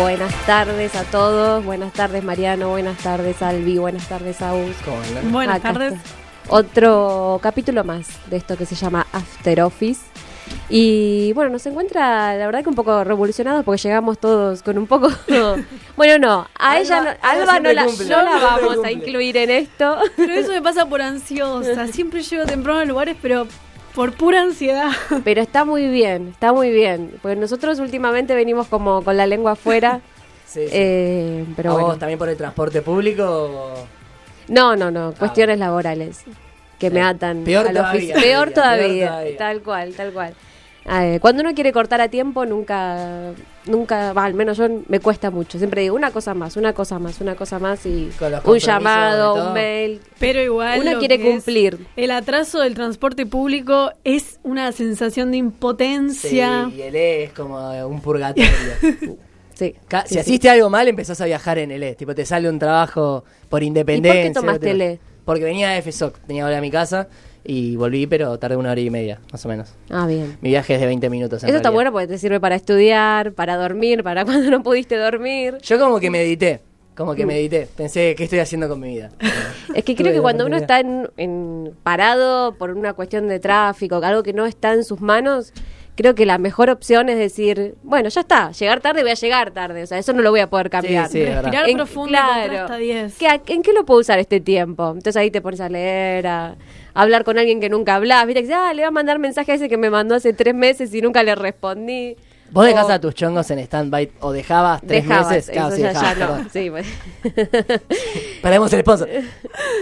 Buenas tardes a todos, buenas tardes Mariano, buenas tardes Albi, buenas tardes Aus. ¿Cómo andan? Buenas Acá tardes. está. Otro capítulo más de esto que se llama After Office. Y bueno, nos encuentra la verdad que un poco revolucionados porque llegamos todos con un poco... bueno, no, a Alba- ella no, Alba Alba no la, cumple, no la vamos a incluir en esto. Pero eso me pasa por ansiosa. Siempre llego temprano a lugares, pero por pura ansiedad. Pero está muy bien, está muy bien. Porque nosotros últimamente venimos como con la lengua afuera. Sí, sí. eh, pero ¿A bueno. vos también por el transporte público? o- No, no, no, cuestiones laborales que me atan Peor a todavía. Peor todavía, peor todavía. tal cual, tal cual. Eh, cuando uno quiere cortar a tiempo, nunca, nunca, va, al menos yo me cuesta mucho. Siempre digo una cosa más, una cosa más, una cosa más y un llamado, un mail. Pero igual. Uno quiere cumplir. El atraso del transporte público es una sensación de Sí, impotencia. y el E es como un purgatorio. Sí. Sí, si sí. hiciste algo mal, empezás a viajar en el E. Tipo, te sale un trabajo por independencia. ¿Y por qué tomaste el E? Porque venía de FSOC, tenía que volver a mi casa y volví, pero tardé una hora y media, más o menos. Ah, bien. Mi viaje es de 20 minutos. en Eso está bueno porque te sirve para estudiar, para dormir, para cuando no pudiste dormir. Yo como que medité, como Mm. que medité. Pensé, ¿qué estoy haciendo con mi vida? Es que creo que cuando uno está en, en- parado por una cuestión de tráfico, algo que no está en sus manos, creo que la mejor opción es decir, bueno, ya está, llegar tarde voy a llegar tarde, o sea, eso no lo voy a poder cambiar. sí, verdad. Respirar En- profundo contar hasta 10. ¿Qué- a- ¿En qué lo puedo usar este tiempo? Entonces ahí te pones a leer, a, a hablar con alguien que nunca hablas, viste que ah, le voy a mandar mensaje a ese que me mandó hace tres meses y nunca le respondí. ¿Vos dejás O- a tus chongos en stand-by o dejabas tres Dejabas, meses? eso sí, dejabas, ya no. Sí, pues. Paremos el sponsor.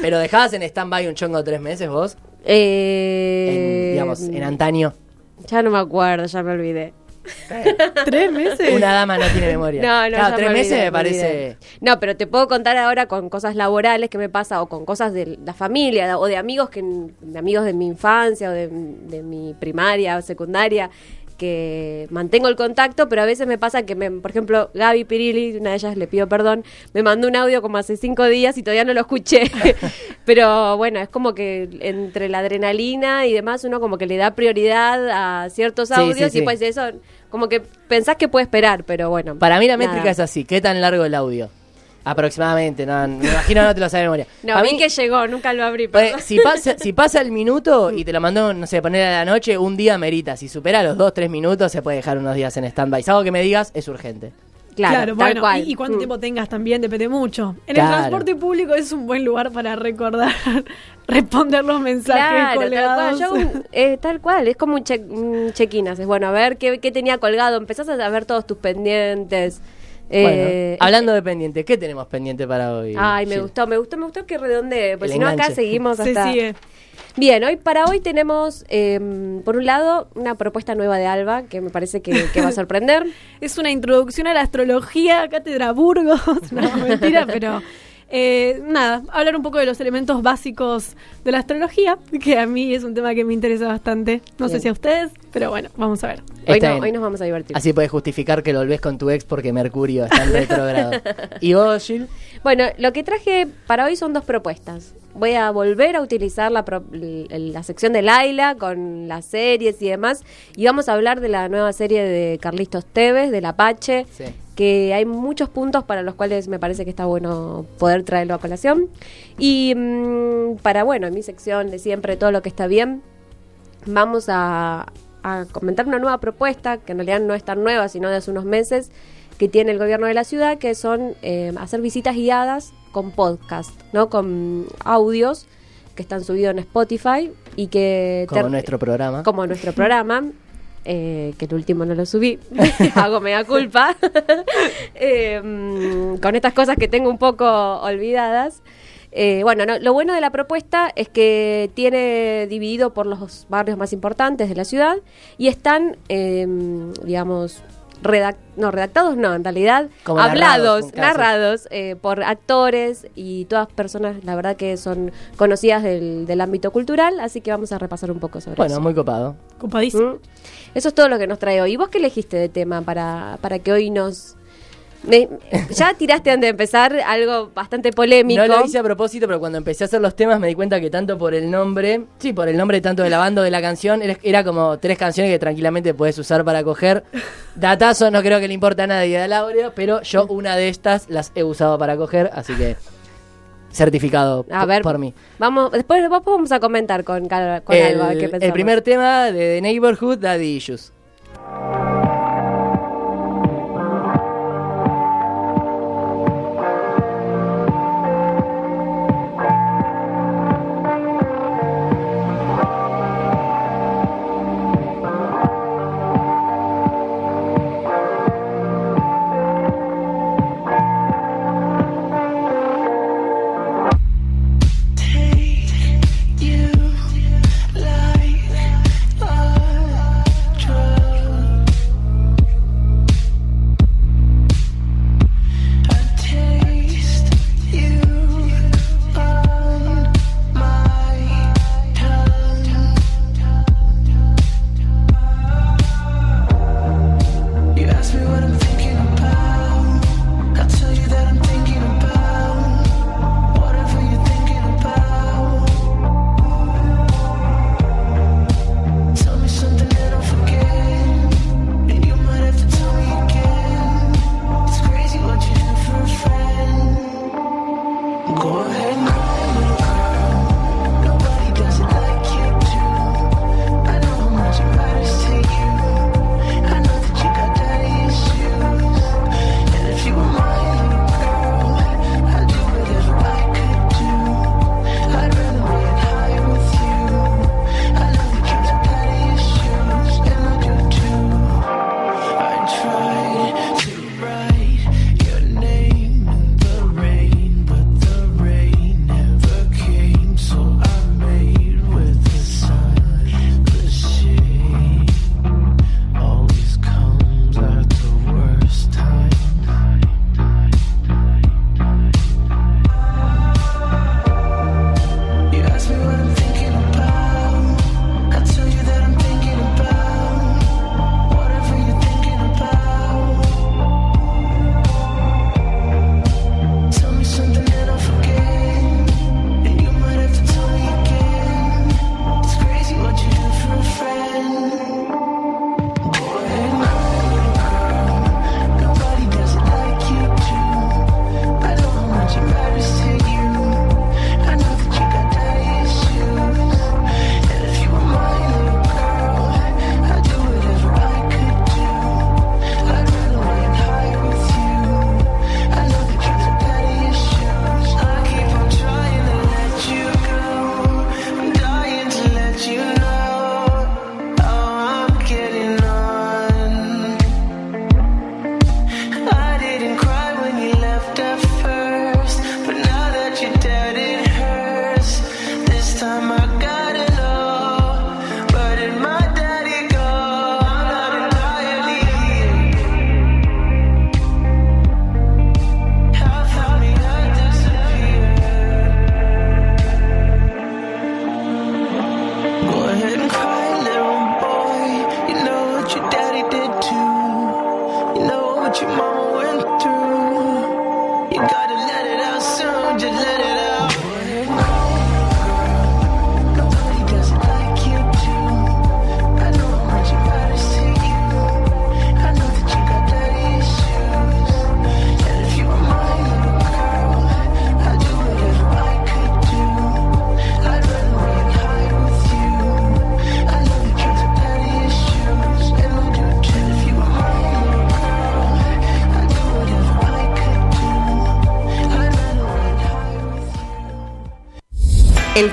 Pero dejabas en stand-by un chongo tres meses vos, Eh, en, digamos, en antaño. Ya no me acuerdo, ya me olvidé. ¿Tres meses? Una dama no tiene memoria. No, no, Claro, tres me meses me parece. No, pero te puedo contar ahora con cosas laborales que me pasa o con cosas de la familia o de amigos que de amigos de mi infancia o de, de mi primaria o secundaria que mantengo el contacto, pero a veces me pasa que, me, por ejemplo, Gaby Pirilli, una de ellas le pido perdón, me mandó un audio como hace cinco días y todavía no lo escuché. pero bueno, es como que entre la adrenalina y demás uno como que le da prioridad a ciertos Sí, audios sí, y pues eso, como que pensás que puede esperar, pero bueno. Para mí la nada. métrica es así. ¿Qué tan largo el audio? Aproximadamente. No, me imagino no te lo sabes de memoria. No, vi mí, que llegó, nunca lo abrí. pues, si, pasa, si pasa el minuto y te lo mandó, no sé, poner a la noche, un día merita. Si supera los dos, tres minutos, se puede dejar unos días en stand-by. Si algo que me digas, es urgente. Claro, tal bueno, cual. Y, y cuánto Mm. tiempo tengas también depende mucho. En Claro. el transporte público es un buen lugar para recordar, responder los mensajes Claro, tal cual. colgados. Yo hago un- eh, tal cual, es como un, check, check-in. haces, bueno, a ver qué, qué tenía colgado. Empezás a ver todos tus pendientes. Eh, bueno, hablando de pendiente, ¿qué tenemos pendiente para hoy? Ay, me Gil? gustó, me gustó, me gustó que redondee. Pues si no, acá seguimos Se hasta. sigue. Bien, hoy para hoy tenemos, eh, por un lado, una propuesta nueva de Alba que me parece que, que va a sorprender. Es una introducción a la astrología, Cátedra Burgos. No, mentira, pero eh, nada, hablar un poco de los elementos básicos de la astrología, que a mí es un tema que me interesa bastante. No sé si a ustedes, pero bueno, vamos a ver. Hoy, no- nos vamos a divertir. Así puedes justificar que lo volvés con tu ex porque Mercurio está en retrogrado. ¿Y vos, Gil? Bueno, lo que traje para hoy son dos propuestas. Voy a volver a utilizar la, pro- l- la sección de Laila con las series y demás. Y vamos a hablar de la nueva serie de Carlitos Tevez, del Apache. Sí. Que hay muchos puntos para los cuales me parece que está bueno poder traerlo a colación. Y mm, para, bueno, en mi sección de siempre, todo lo que está bien, vamos a, a comentar una nueva propuesta, que en realidad no es tan nueva, sino de hace unos meses, que tiene el gobierno de la ciudad, que son eh, hacer visitas guiadas con podcast, ¿no? Con audios que están subidos en Spotify y que... Como nuestro programa. Como nuestro programa. eh, que el último no lo subí, hago mea culpa, Eh, mm, con estas cosas que tengo un poco olvidadas. Eh, bueno, no, lo bueno de la propuesta es que tiene dividido por los barrios más importantes de la ciudad y están, eh, digamos, redac- no, redactados, no, en realidad, Como hablados, narrados, eh, por actores y todas personas, la verdad que son conocidas del, del ámbito cultural, así que vamos a repasar un poco sobre Bueno, eso. muy copado. Copadísimo. ¿Mm? Eso es todo lo que nos trae hoy. ¿Y vos qué elegiste de tema para, para que hoy nos, ya tiraste antes de empezar algo bastante polémico. No lo hice a propósito, pero cuando empecé a hacer los temas me di cuenta que tanto por el nombre, sí, por el nombre tanto de la banda o de la canción, era, como tres canciones que tranquilamente puedes usar para coger. Datazo, no creo que le importa a nadie de Laureo, pero yo una de estas las he usado para coger, así que certificado a ver, por mí. Vamos, después, vamos a comentar con, con el, algo. Que el primer tema de The Neighborhood, Daddy Issues.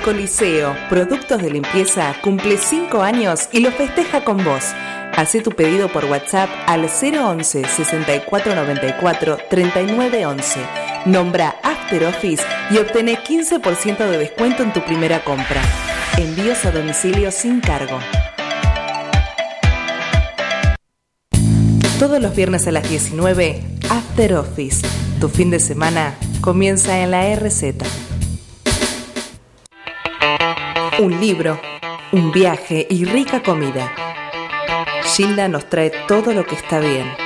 Coliseo, Productos de Limpieza, cumple 5 años y lo festeja con vos. Hacé tu pedido por WhatsApp al 011 6494 3911. Nombra After Office y obtené 15% de descuento en tu primera compra. Envíos a domicilio sin cargo. Todos los viernes a las 19, After Office. Tu fin de semana comienza en la RZ un libro, un viaje y rica comida. Gilda nos trae todo lo que está bien.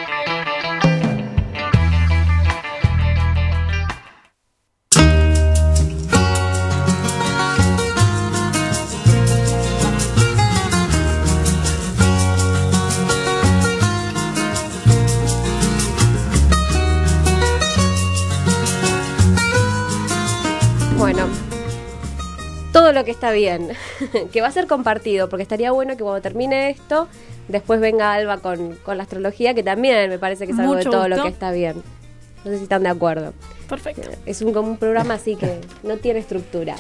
Lo que está bien, que va a ser compartido, porque estaría bueno que cuando termine esto, después venga Alba con, con la astrología, que también me parece que es algo de todo lo que está bien. No sé si están de acuerdo. Perfecto. Es un, como un programa así que no tiene estructura.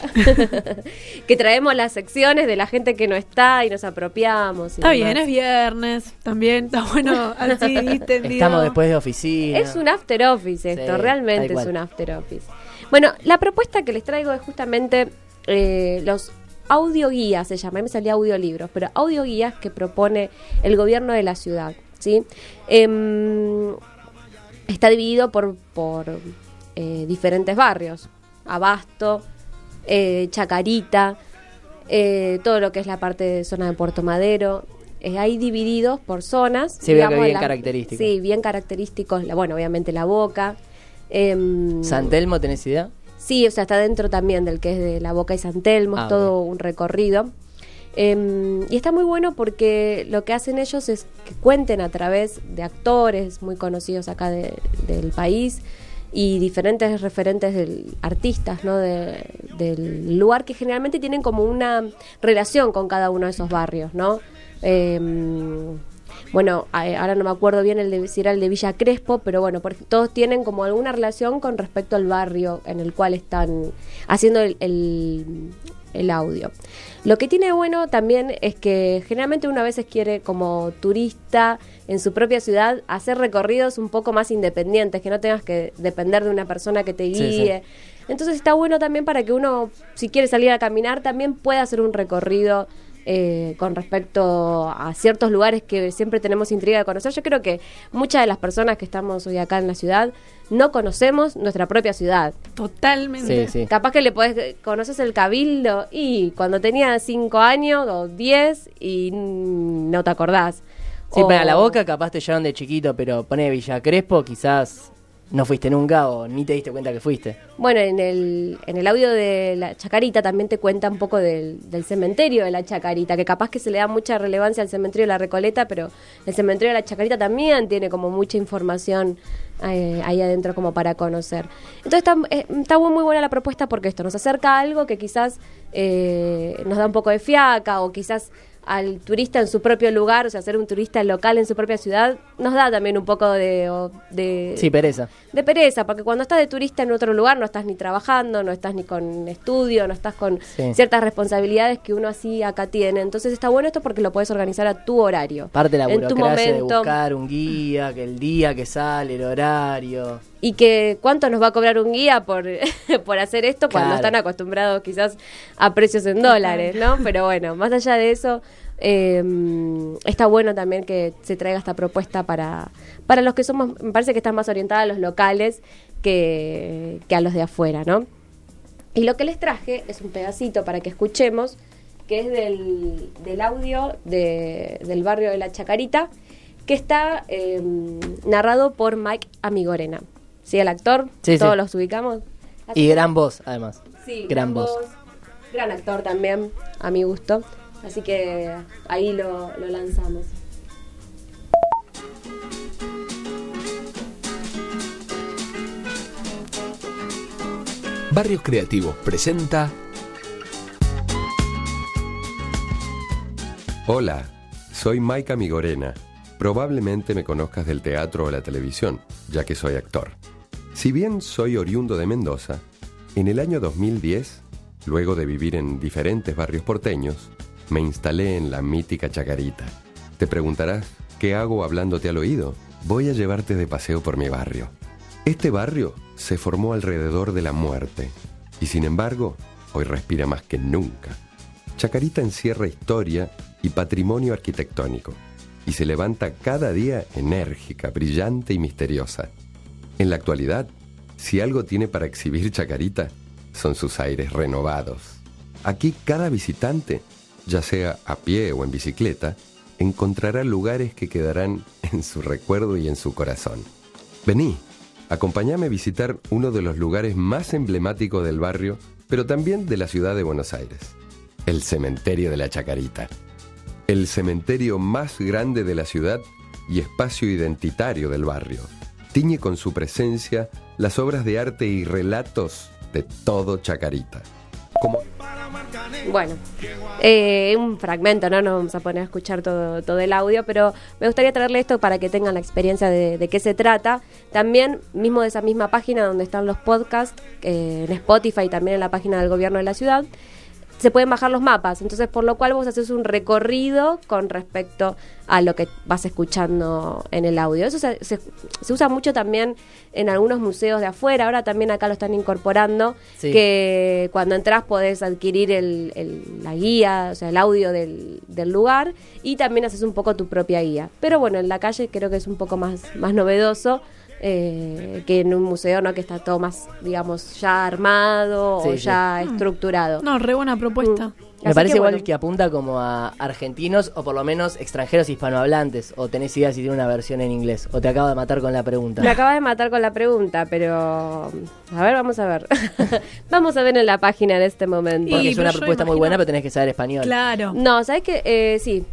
que traemos las secciones de la gente que no está y nos apropiamos. y Está demás. bien, es viernes. También está bueno así distendido. Estamos después de oficina. Es un after office esto, Sí, realmente es un after office. Bueno, la propuesta que les traigo es justamente eh, los audioguías, se llama, me salía audiolibros, pero audioguías que propone el gobierno de la ciudad, ¿sí? Em, está dividido por, por eh, diferentes barrios, Abasto, eh, Chacarita, eh, todo lo que es la parte de zona de Puerto Madero. eh, hay divididos por zonas. Sí, digamos, bien la- característico. Sí, bien característicos. la- Bueno, obviamente la boca. em, ¿San Telmo tenés idea? Sí, o sea, está dentro también del que es de La Boca y San Telmo, es Ah, todo un recorrido. Em, y está muy bueno porque lo que hacen ellos es que cuenten a través de actores muy conocidos acá de- del país y diferentes referentes del, artistas ¿no? de- del lugar que generalmente tienen como una relación con cada uno de esos barrios, ¿no? Em, bueno, a- ahora no me acuerdo bien el de, si era el de Villa Crespo, pero bueno, porque todos tienen como alguna relación con respecto al barrio en el cual están haciendo el, el- el audio. Lo que tiene bueno también es que generalmente uno a veces quiere como turista en su propia ciudad hacer recorridos un poco más independientes, que no tengas que depender de una persona que te Sí, sí. guíe. Entonces está bueno también para que uno, si quiere salir a caminar, también pueda hacer un recorrido eh, con respecto a ciertos lugares que siempre tenemos intriga de conocer. Yo creo que muchas de las personas que estamos hoy acá en la ciudad no conocemos nuestra propia ciudad. Totalmente. Sí, sí. Capaz que le podés, conoces el cabildo y cuando tenía 5 años o 10 y no te acordás. Sí, O- pero a la boca capaz te llevaron de chiquito, pero pone Villa Crespo, quizás no fuiste nunca o ni te diste cuenta que fuiste. Bueno, en el, en el audio de la Chacarita también te cuenta un poco del, del cementerio de la Chacarita, que capaz que se le da mucha relevancia al cementerio de la Recoleta, pero el cementerio de la Chacarita también tiene como mucha información eh, ahí adentro como para conocer. Entonces está, eh, está muy, buena la propuesta porque esto nos acerca a algo que quizás eh, nos da un poco de fiaca o quizás al turista en su propio lugar, o sea, ser un turista local en su propia ciudad, nos da también un poco de... de Sí, pereza. de pereza, porque cuando estás de turista en otro lugar no estás ni trabajando, no estás ni con estudio, no estás con Sí. ciertas responsabilidades que uno así acá tiene. Entonces está bueno esto porque lo puedes organizar a tu horario. Parte de la en tu burocracia de buscar un guía, que el día que sale, el horario. Y que cuánto nos va a cobrar un guía por, por hacer esto cuando Claro. están acostumbrados quizás a precios en dólares, ¿no? Pero bueno, más allá de eso, eh, está bueno también que se traiga esta propuesta para, para los que somos, me parece que están más orientados a los locales que, que a los de afuera, ¿no? Y lo que les traje es un pedacito para que escuchemos, que es del, del audio de- del barrio de La Chacarita, que está eh, narrado por Mike Amigorena. ¿Sí, el actor? Sí, Todos sí. los ubicamos. Así Y que- gran voz, además. Sí, gran voz. Gran actor también, a mi gusto. Así que ahí lo, lo lanzamos. Barrios Creativos presenta Hola, soy Maika Migorena. Probablemente me conozcas del teatro o la televisión, ya que soy actor. Si bien soy oriundo de Mendoza, en el año 2010, luego de vivir en diferentes barrios porteños, me instalé en la mítica Chacarita. Te preguntarás, ¿qué hago hablándote al oído? Voy a llevarte de paseo por mi barrio. Este barrio se formó alrededor de la muerte y sin embargo, hoy respira más que nunca. Chacarita encierra historia y patrimonio arquitectónico y se levanta cada día enérgica, brillante y misteriosa. En la actualidad, si algo tiene para exhibir Chacarita, son sus aires renovados. Aquí cada visitante, ya sea a pie o en bicicleta, encontrará lugares que quedarán en su recuerdo y en su corazón. Vení, acompáñame a visitar uno de los lugares más emblemáticos del barrio, pero también de la ciudad de Buenos Aires, el cementerio de la Chacarita. El cementerio más grande de la ciudad y espacio identitario del barrio. Tiñe con su presencia las obras de arte y relatos de todo Chacarita. Como Bueno, eh, un fragmento, ¿no? No vamos a poner a escuchar todo, todo el audio, pero me gustaría traerle esto para que tengan la experiencia de, de qué se trata. También, mismo de esa misma página donde están los podcasts, eh, en Spotify y también en la página del gobierno de la ciudad, se pueden bajar los mapas. Entonces, por lo cual vos haces un recorrido con respecto a lo que vas escuchando en el audio. Eso se, se- se usa mucho también en algunos museos de afuera. Ahora también acá lo están incorporando. Sí. Que cuando entras podés adquirir el, el- la guía, o sea, el audio del, del lugar. Y también haces un poco tu propia guía. Pero bueno, en la calle creo que es un poco más, más novedoso. Eh, que en un museo, ¿no? Que está todo más, digamos, ya armado Sí, o sí. ya estructurado. No, re buena propuesta. Mm. Me Así parece que, igual bueno. que apunta como a argentinos o por lo menos extranjeros hispanohablantes. O tenés idea si tiene una versión en inglés. O te acabo de matar con la pregunta. Me acabas de matar con la pregunta, pero a ver, vamos a ver. vamos a ver en la página en este momento. Porque Y, es una propuesta muy buena, pero tenés que saber español. Claro. No, ¿sabes qué? Eh, sí,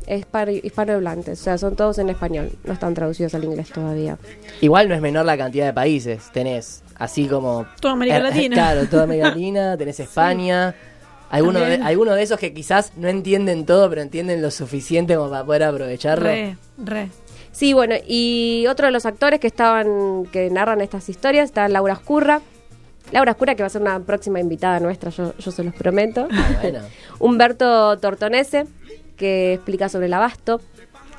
hispanohablantes, o sea, son todos en español, no están traducidos al inglés todavía. Igual no es menor la cantidad de países. Tenés así como. Toda América Eh, Latina. Claro, toda América Latina. Tenés España. Algunos de, alguno de esos que quizás no entienden todo, pero entienden lo suficiente como para poder aprovecharlo. Re, re. Sí, bueno, y otro de los actores que estaban, que narran estas historias, está Laura Escurra. Laura Escurra, que va a ser una próxima invitada nuestra, yo, yo se los prometo. Ah, bueno. Humberto Tortonese, que explica sobre el abasto,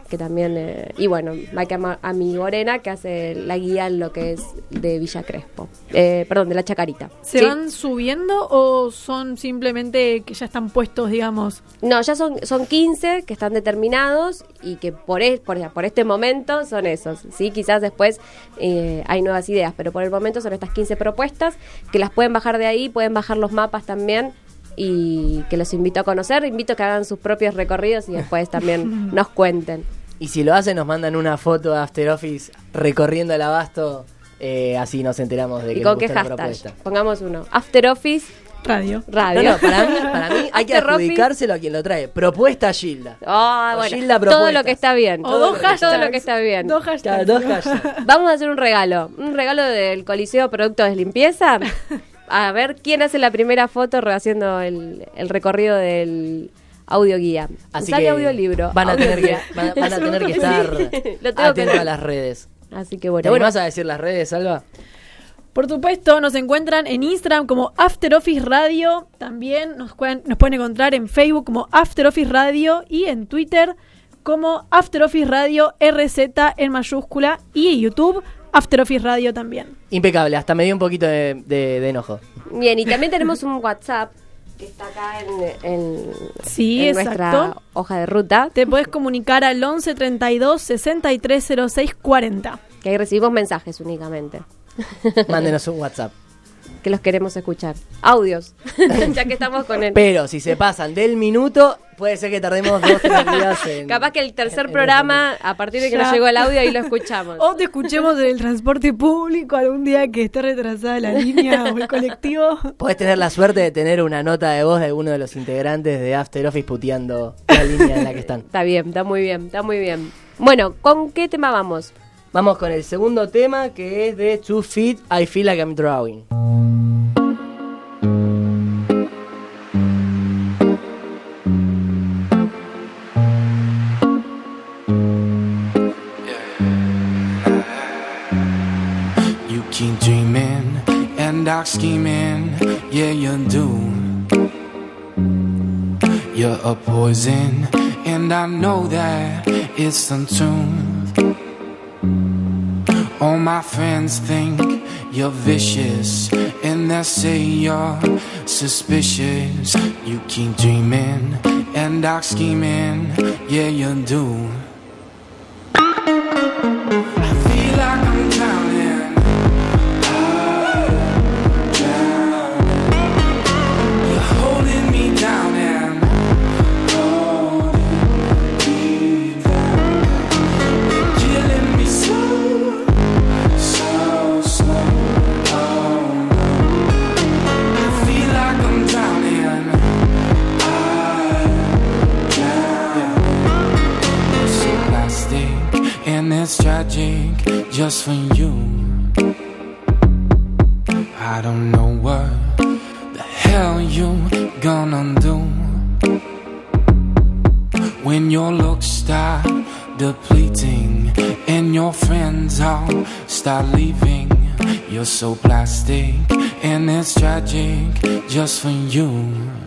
que también, eh, y bueno, Mike Ama- Amigorena, que hace la guía en lo que es de Villa Crespo, Eh, perdón, de la Chacarita. ¿Se Sí. van subiendo o son simplemente que ya están puestos, digamos? No, ya son, son 15 que están determinados y que por, es- por, por este momento son esos. Sí, quizás después eh, hay nuevas ideas, pero por el momento son estas 15 propuestas que las pueden bajar de ahí, pueden bajar los mapas también y que los invito a conocer. Invito a que hagan sus propios recorridos y después también nos cuenten. Y si lo hacen, nos mandan una foto de After Office recorriendo el abasto. eh, así nos enteramos de que ¿Y con qué hashtag? propuesta. Pongamos uno. After Office Radio. Radio. No, no, para mí, para mí hay que adjudicárselo a quien lo trae. Propuesta Gilda. Ah, O bueno, Gilda todo lo que está bien. O todo, dos hashtags. todo lo que está bien. Dos hashtags. Claro, dos hashtags. Vamos a hacer un regalo. Un regalo del Coliseo Productos de Limpieza. A ver quién hace la primera foto haciendo el, el recorrido del audio guía. Así Sale que audiolibro. van a audio tener que, van, van a tener que estar Lo tengo que atentos a las redes. Así que ¿Te bueno. bueno animás a decir las redes, Salva? Por supuesto, nos encuentran en Instagram como After Office Radio. También nos pueden, nos pueden encontrar en Facebook como After Office Radio y en Twitter como After Office Radio RZ en mayúscula y en YouTube After Office Radio también. Impecable, hasta me dio un poquito de, de- de enojo. Bien, y también tenemos un WhatsApp que está acá en, en- Sí, en nuestra hoja de ruta. Te puedes comunicar al 11 32 63 06 40. Que ahí recibimos mensajes únicamente. Mándenos un WhatsApp. Que los queremos escuchar. Audios. ya que estamos con el. Pero si se pasan del minuto, puede ser que tardemos dos tres días en. Capaz que el tercer en- programa, a partir de que Ya. nos llegó el audio, ahí lo escuchamos. O te escuchemos en el transporte público algún día que esté retrasada la línea o el colectivo. Podés tener la suerte de tener una nota de voz de alguno de los integrantes de After Office puteando la línea en la que están. Está bien, está muy bien, está muy bien. Bueno, ¿con qué tema vamos? Vamos con el segundo tema que es de Two Feet, I Feel Like I'm Drawing. You keep dreaming and dark scheming, yeah, you do. You're a poison, and I know that it's untuned. All my friends think you're vicious, and they say you're suspicious. You keep dreaming and dark scheming, yeah, you do. It's tragic just for you. I don't know what the hell you gonna do. when your looks start depleting and your friends all start leaving. You're so plastic and it's tragic just for you.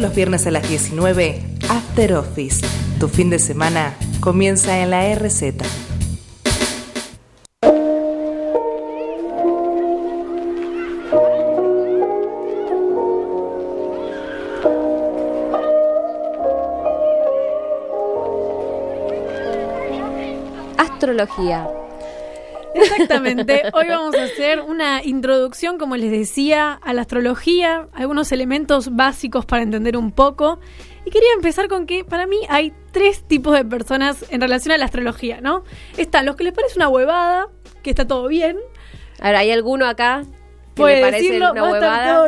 Los viernes a las 19, After Office. Tu fin de semana comienza en la RZ. Astrología. Exactamente. Hoy vamos a hacer una introducción, como les decía, a la astrología, algunos elementos básicos para entender un poco. Y quería empezar con que para mí hay tres tipos de personas en relación a la astrología, ¿no? Están los que les parece una huevada, que está todo bien. Ahora, ¿hay alguno acá que Puede le parece decirlo, una huevada?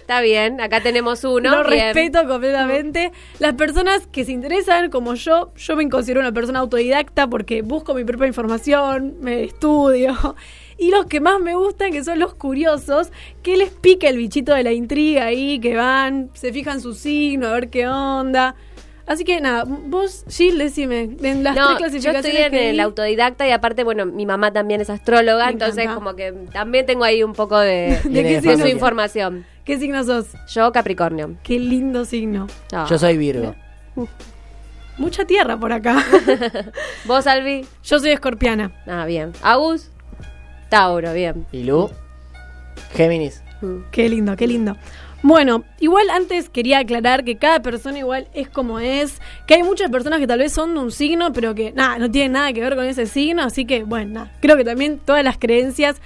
Está bien, acá tenemos uno. Lo bien. respeto completamente. Las personas que se interesan, como yo, yo me considero una persona autodidacta porque busco mi propia información, me estudio. Y los que más me gustan, que son los curiosos, que les pica el bichito de la intriga ahí, que van, se fijan su signo, a ver qué onda. Así que nada, vos, Gil, decime, en las no, tres yo estoy en que el di- autodidacta y aparte, bueno, mi mamá también es astróloga, Me entonces encanta. como que también tengo ahí un poco de, ¿De su información. ¿Qué signo sos? Yo, Capricornio. Qué lindo signo. No. Yo soy Virgo. Mucha tierra por acá. ¿Vos, Albi? Yo soy escorpiana. Ah, bien. ¿Agus? Tauro, bien. ¿Y Lu? Géminis. Mm. Qué lindo, qué lindo. Bueno, igual antes quería aclarar que cada persona igual es como es, que hay muchas personas que tal vez son de un signo, pero que nada, no tienen nada que ver con ese signo, así que bueno, creo que también todas las creencias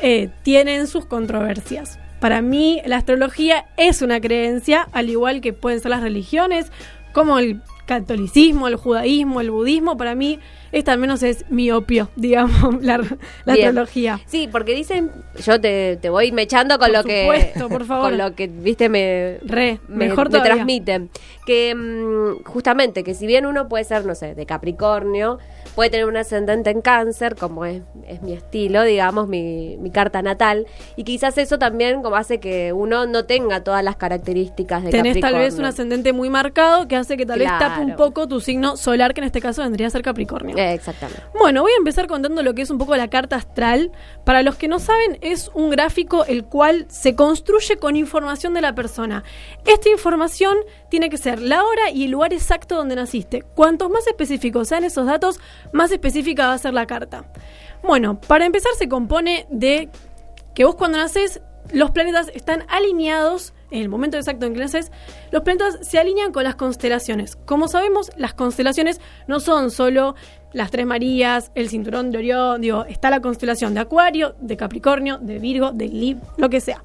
eh, tienen sus controversias. Para mí la astrología es una creencia, al igual que pueden ser las religiones, como el catolicismo, el judaísmo, el budismo, para mí esta al menos es mi opio, digamos, la, la astrología. Sí, porque dicen, yo te, te voy mechando con Por lo que por favor. con lo que viste me Re, me, mejor me transmiten que mm, justamente que si bien uno puede ser no sé de Capricornio puede tener un ascendente en Cáncer como es, es mi estilo digamos mi, mi carta natal y quizás eso también como hace que uno no tenga todas las características de Tenés Capricornio tal vez un ascendente muy marcado que hace que tal vez tape un poco tu signo solar, que en este caso vendría a ser Capricornio. Eh, exactamente Bueno, voy a empezar contando lo que es un poco la carta astral. Para los que no saben, es un gráfico el cual se construye con información de la persona. Esta información tiene que ser la hora y el lugar exacto donde naciste. Cuantos más específicos sean esos datos, más específica va a ser la carta. Bueno, para empezar se compone de que vos cuando naces, los planetas están alineados, en el momento exacto en que naces, los planetas se alinean con las constelaciones. Como sabemos, las constelaciones no son solo las tres Marías, el cinturón de Orión, está la constelación de Acuario, de Capricornio, de Virgo, de Lib, lo que sea.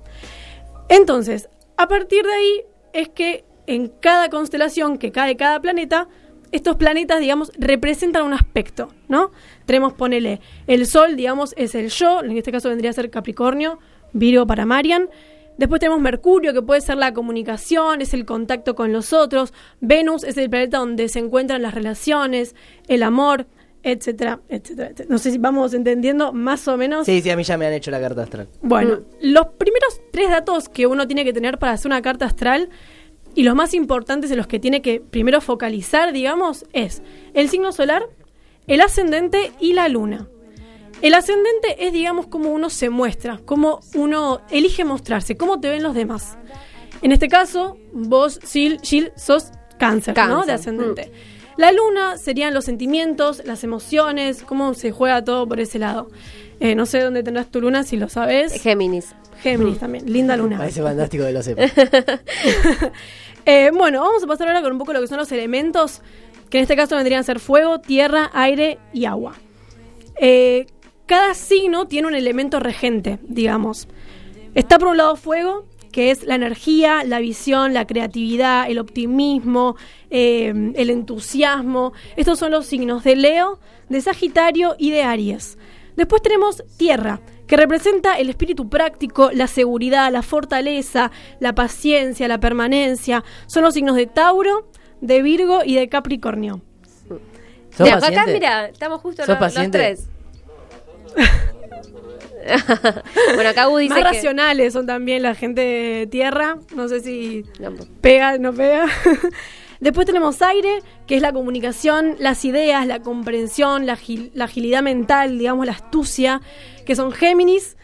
Entonces, a partir de ahí es que en cada constelación que cae cada planeta, estos planetas, digamos, representan un aspecto, ¿no? Tenemos, ponele, el Sol, digamos, es el yo, en este caso vendría a ser Capricornio, Virgo para Marian. Después tenemos Mercurio, que puede ser la comunicación, es el contacto con los otros. Venus es el planeta donde se encuentran las relaciones, el amor. etcétera, etcétera, etcétera. No sé si vamos entendiendo más o menos. Sí, sí, a mí ya me han hecho la carta astral. Bueno, los primeros tres datos que uno tiene que tener para hacer una carta astral y los más importantes en los que tiene que primero focalizar, digamos, es el signo solar, el ascendente y la luna. El ascendente es, digamos, cómo uno se muestra, cómo uno elige mostrarse, cómo te ven los demás. En este caso, vos, Sil, Gil, sos cáncer, ¿no? Cáncer, De ascendente. La luna serían los sentimientos, las emociones, cómo se juega todo por ese lado. Eh, no sé dónde tendrás tu luna, si lo sabes. Géminis. Géminis también, linda luna. Parece fantástico que lo sepa. Eh, bueno, vamos a pasar ahora con un poco lo que son los elementos, que en este caso vendrían a ser fuego, tierra, aire y agua. Eh, cada signo tiene un elemento regente, digamos. Está por un lado fuego, que es la energía, la visión, la creatividad, el optimismo, eh, el entusiasmo. Estos son los signos de Leo, de Sagitario y de Aries. Después tenemos tierra, que representa el espíritu práctico, la seguridad, la fortaleza, la paciencia, la permanencia. Son los signos de Tauro, de Virgo y de Capricornio. ¿Sos De acá, mira, estamos justo ¿Sos los, los tres. bueno, acá Gu dice Más que... racionales son también la gente de tierra. No sé si No, pega, no pega. Después tenemos aire, que es la comunicación, las ideas, la comprensión, la, agil- la agilidad mental, digamos, la astucia, que son Géminis,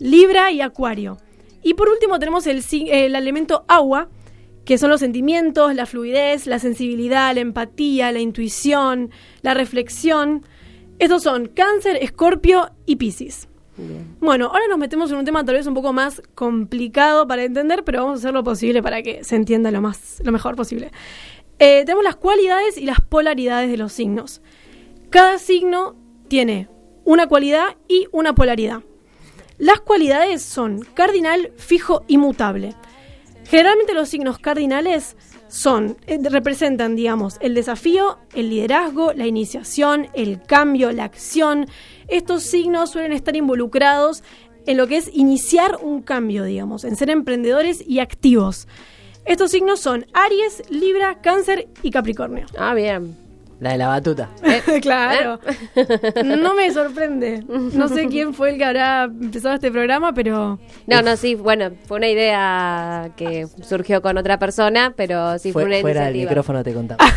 Libra y Acuario. Y por último tenemos el elemento agua, que son los sentimientos, la fluidez, la sensibilidad, la empatía, la intuición, la reflexión. Estos son Cáncer, Escorpio y Piscis. Bueno, ahora nos metemos en un tema tal vez un poco más complicado para entender, pero vamos a hacer lo posible para que se entienda lo más, lo mejor posible. Eh, tenemos las cualidades y las polaridades de los signos. Cada signo tiene una cualidad y una polaridad. Las cualidades son cardinal, fijo y mutable. Generalmente los signos cardinales son, eh, representan, digamos, el desafío, el liderazgo, la iniciación, el cambio, la acción. Estos signos suelen estar involucrados en lo que es iniciar un cambio, digamos, en ser emprendedores y activos. Estos signos son Aries, Libra, Cáncer y Capricornio. Ah, bien. La de la batuta. claro. No me sorprende. No sé quién fue el que habrá empezado este programa, pero No, no, sí, bueno, fue una idea que surgió con otra persona, pero sí fue, Fue- una fuera del iniciativa. micrófono te contaba.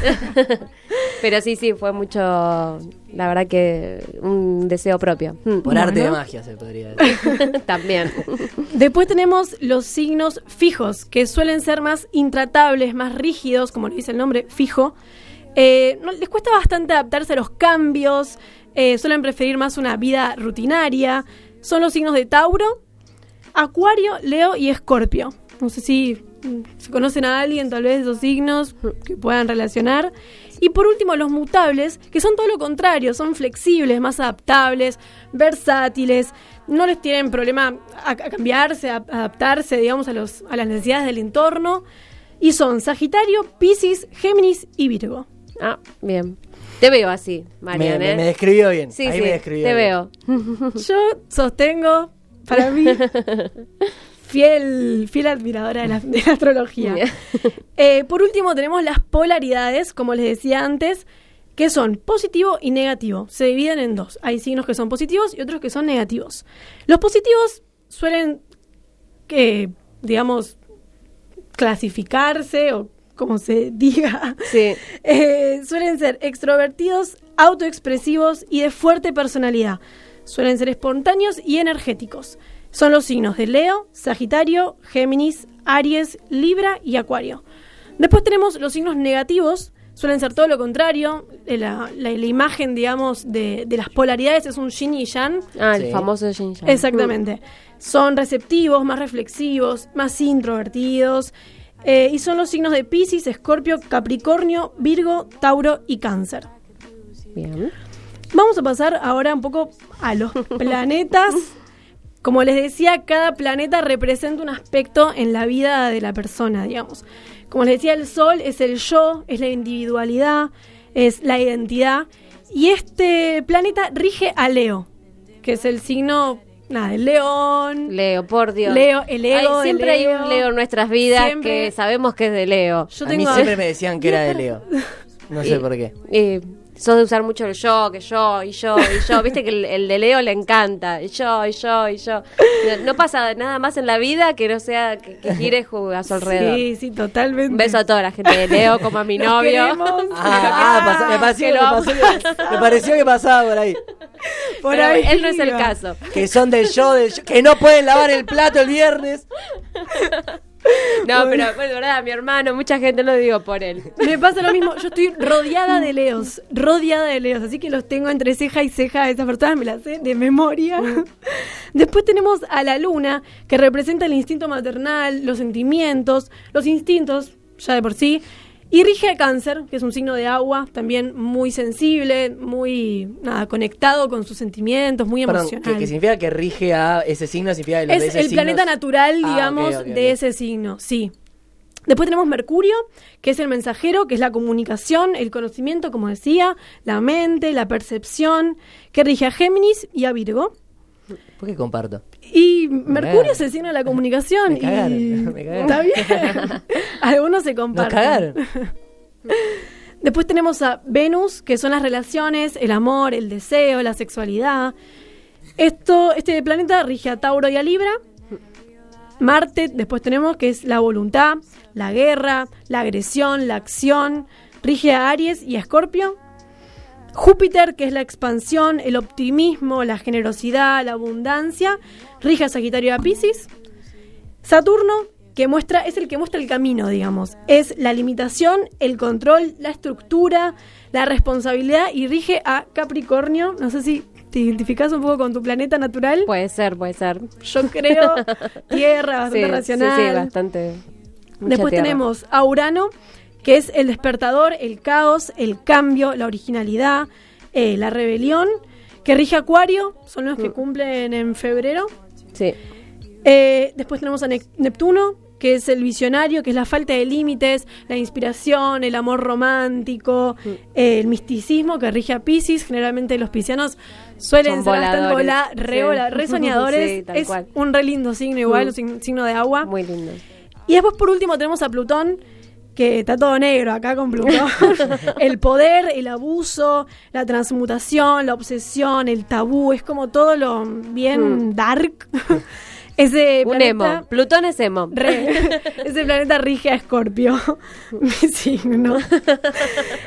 Pero sí, sí, fue mucho, la verdad que un deseo propio. Por arte de Bueno. magia se podría decir. También. Después tenemos los signos fijos, que suelen ser más intratables, más rígidos, como le dice el nombre, fijo. Eh, les cuesta bastante adaptarse a los cambios, eh, suelen preferir más una vida rutinaria. Son los signos de Tauro, Acuario, Leo y Escorpio. No sé si mm, se conocen a alguien tal vez de esos signos que puedan relacionar. Y por último, los mutables, que son todo lo contrario, son flexibles, más adaptables, versátiles, no les tienen problema a, cambiarse, a, adaptarse, digamos, a, los, a las necesidades del entorno. Y son Sagitario, Piscis, Géminis y Virgo. Ah, bien. Te veo así, me, Marian, me- ¿eh? me describió bien. sí, Ahí sí, me describió te bien. veo. Yo sostengo, para mí, fiel, fiel admiradora de la, de la astrología. Eh, por último, tenemos las polaridades, como les decía antes, que son positivo y negativo. Se dividen en dos. Hay signos que son positivos y otros que son negativos. Los positivos suelen, que, digamos, clasificarse o como se diga. Sí. Eh, suelen ser extrovertidos, autoexpresivos y de fuerte personalidad. Suelen ser espontáneos y energéticos. Son los signos de Leo, Sagitario, Géminis, Aries, Libra y Acuario. Después tenemos los signos negativos. Suelen ser todo lo contrario. Eh, La, la- la imagen, digamos, de, de las polaridades es un yin y yang. Ah, el Sí. famoso Shin Yang. Exactamente. Son receptivos, más reflexivos, más introvertidos. Eh, y son los signos de Pisces, Escorpio, Capricornio, Virgo, Tauro y Cáncer. Bien. Vamos a pasar ahora un poco a los planetas. Como les decía, cada planeta representa un aspecto en la vida de la persona, digamos. Como les decía, el Sol es el yo, es la individualidad, es la identidad. Y este planeta rige a Leo, que es el signo, nada, el león. Leo, por Dios. Leo, el ego Ay, de siempre hay Leo. un Leo en nuestras vidas Siempre- que sabemos que es de Leo. Yo a mí siempre me decían que era de Leo. No sé Y- por qué. y sos de usar mucho el yo, que yo, y yo, y yo. Viste que el, el de Leo le encanta. Y yo, y yo, y yo. No, no pasa nada más en la vida que no sea que, que gire a su alrededor. Sí, sí, totalmente. Un beso a toda la gente de Leo, como a mi novio. Ah, ah, pasa- me, pareció, que me, lo amo. pasó- me pareció que pasaba por ahí. Por Pero ahí él no es el caso. Que son del yo, del yo, que no pueden lavar el plato el viernes. No, pero bueno, verdad, mi hermano, mucha gente lo digo por él. Me pasa lo mismo, yo estoy rodeada de leos, rodeada de leos, así que los tengo entre ceja y ceja, esas personas me las sé de memoria. Después tenemos a la luna, que representa el instinto maternal, los sentimientos, los instintos, ya de por sí, y rige a cáncer, que es un signo de agua, también muy sensible, muy nada, conectado con sus sentimientos, muy Perdón, emocional. que, que significa que rige a ese signo, significa de Es ese el planeta natural, Ah, digamos, de ese signo, sí. Después tenemos Mercurio, que es el mensajero, que es la comunicación, el conocimiento, como decía, la mente, la percepción, que rige a Géminis y a Virgo. ¿Por qué comparto? Y Mercurio signo de la comunicación. Me cagaron, y... me. Está bien. Algunos se Nos comparten. cagaron. Después tenemos a Venus, que son las relaciones, el amor, el deseo, la sexualidad. Esto, este planeta rige a Tauro y a Libra. Marte, después tenemos que es la voluntad, la guerra, la agresión, la acción. Rige a Aries y a Escorpio. Júpiter, que es la expansión, el optimismo, la generosidad, la abundancia. Rige a Sagitario y a Pisces. Saturno, que muestra, es el que muestra el camino, digamos. Es la limitación, el control, la estructura, la responsabilidad y rige a Capricornio. No sé si te identificas un poco con tu planeta natural. Puede ser, puede ser. Yo creo tierra, bastante Sí, sí, racional. sí, bastante. Después tierra. tenemos a Urano, que es el despertador, el caos, el cambio, la originalidad, eh, la rebelión, que rige Acuario, son los Mm. que cumplen en febrero. Sí. Eh, después tenemos a Neptuno, que es el visionario, que es la falta de límites, la inspiración, el amor romántico, Mm. eh, el misticismo que rige a Pisces. Generalmente los piscianos suelen Son ser bastante vola- re, sí. re soñadores. Sí, tal es cual. un re lindo signo igual, Mm. un sign- signo de agua. Muy lindo. Y después por último tenemos a Plutón, que está todo negro acá con Plutón. el poder, el abuso, la transmutación, la obsesión, el tabú, es como todo lo bien dark. Ese Un planeta, emo. Plutón es emo. re- ese planeta rige a Escorpio. Mi signo.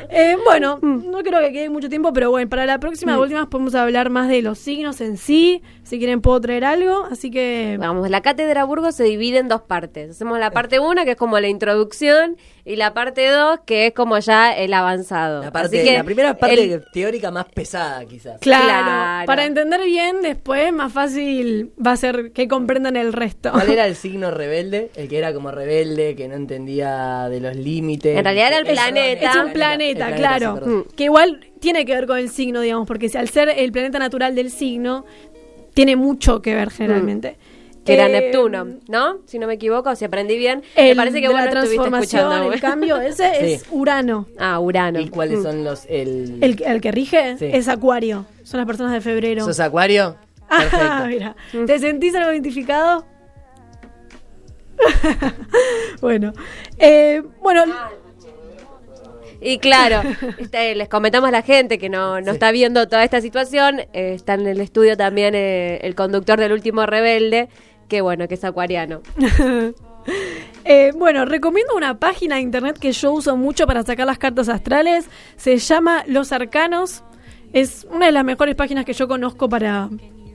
Eh, bueno, no creo que quede mucho tiempo, pero bueno, para la próxima, de últimas, podemos hablar más de los signos en sí. Si quieren, puedo traer algo. Así que. Vamos, la cátedra Burgos se divide en dos partes. Hacemos la parte 1, que es como la introducción, y la parte 2, que es como ya el avanzado. La, parte, Así que la primera parte el- teórica más pesada, quizás. Claro, Claro. para entender bien, después más fácil va a ser que comprendan el resto. ¿Cuál era el signo rebelde? El que era como rebelde, que no entendía de los límites. En realidad era el Es- planeta. Es un el planeta, claro. sí. Mm. que igual tiene que ver con el signo, digamos, porque si al ser el planeta natural del signo, tiene mucho que ver generalmente. Que era Eh, Neptuno, ¿no? Si no me equivoco, si aprendí bien. El me parece que vos la no estuviste transformación, escuchando. el cambio, ese Sí. es Urano. Ah, Urano. ¿Y cuáles son los. El, El, que- el que rige Sí. es Acuario. Son las personas de febrero. ¿Sos acuario? Ah, Perfecto. mira. ¿Te sentís algo identificado? bueno. Eh, bueno, Y claro, este, les comentamos a la gente que no, no está viendo toda esta situación. eh, está en el estudio también eh, el conductor del último rebelde, que bueno, que es acuariano. Eh, bueno, recomiendo una página de internet que yo uso mucho para sacar las cartas astrales. Se llama Los Arcanos. Es una de las mejores páginas que yo conozco para,